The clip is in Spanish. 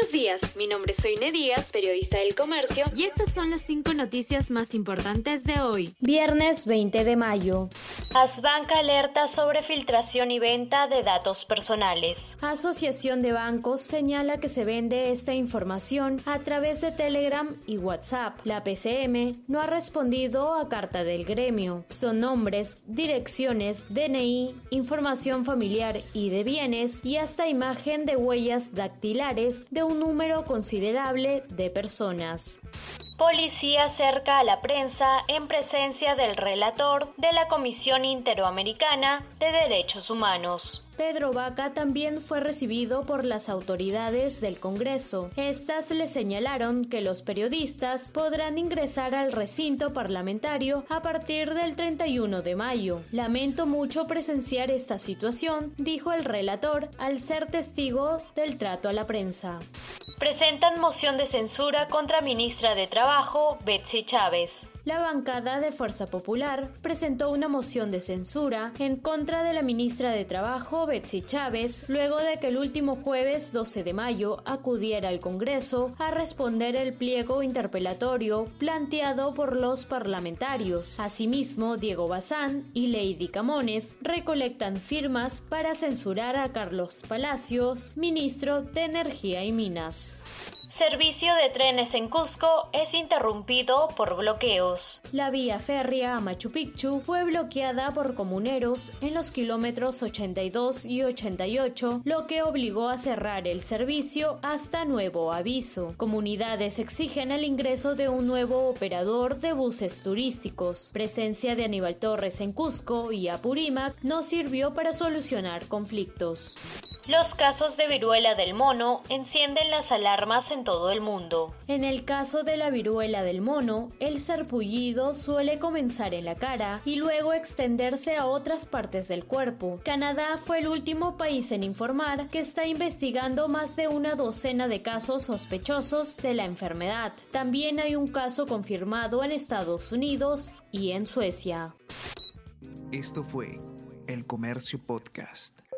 Buenos días, mi nombre es Soine Díaz, periodista del comercio, y estas son las cinco noticias más importantes de hoy. Viernes 20 de mayo. Asbanca alerta sobre filtración y venta de datos personales. Asociación de Bancos señala que se vende esta información a través de Telegram y WhatsApp. La PCM no ha respondido a carta del gremio. Son nombres, direcciones, DNI, información familiar y de bienes y hasta imagen de huellas dactilares de un número considerable de personas. Policía cerca a la prensa en presencia del relator de la Comisión Interamericana de Derechos Humanos. Pedro Vaca también fue recibido por las autoridades del Congreso. Estas le señalaron que los periodistas podrán ingresar al recinto parlamentario a partir del 31 de mayo. Lamento mucho presenciar esta situación, dijo el relator al ser testigo del trato a la prensa. Presentan moción de censura contra ministra de Trabajo, Betsy Chávez. La bancada de Fuerza Popular presentó una moción de censura en contra de la ministra de Trabajo, Betsy Chávez, luego de que el último jueves 12 de mayo acudiera al Congreso a responder el pliego interpelatorio planteado por los parlamentarios. Asimismo, Diego Bazán y Lady Camones recolectan firmas para censurar a Carlos Palacios, ministro de Energía y Minas. Servicio de trenes en Cusco es interrumpido por bloqueos. La vía férrea a Machu Picchu fue bloqueada por comuneros en los kilómetros 82 y 88, lo que obligó a cerrar el servicio hasta nuevo aviso. Comunidades exigen el ingreso de un nuevo operador de buses turísticos. Presencia de Aníbal Torres en Cusco y Apurímac no sirvió para solucionar conflictos. Los casos de viruela del mono encienden las alarmas en todo el mundo. En el caso de la viruela del mono, el sarpullido suele comenzar en la cara y luego extenderse a otras partes del cuerpo. Canadá fue el último país en informar que está investigando más de una docena de casos sospechosos de la enfermedad. También hay un caso confirmado en Estados Unidos y en Suecia. Esto fue El Comercio Podcast.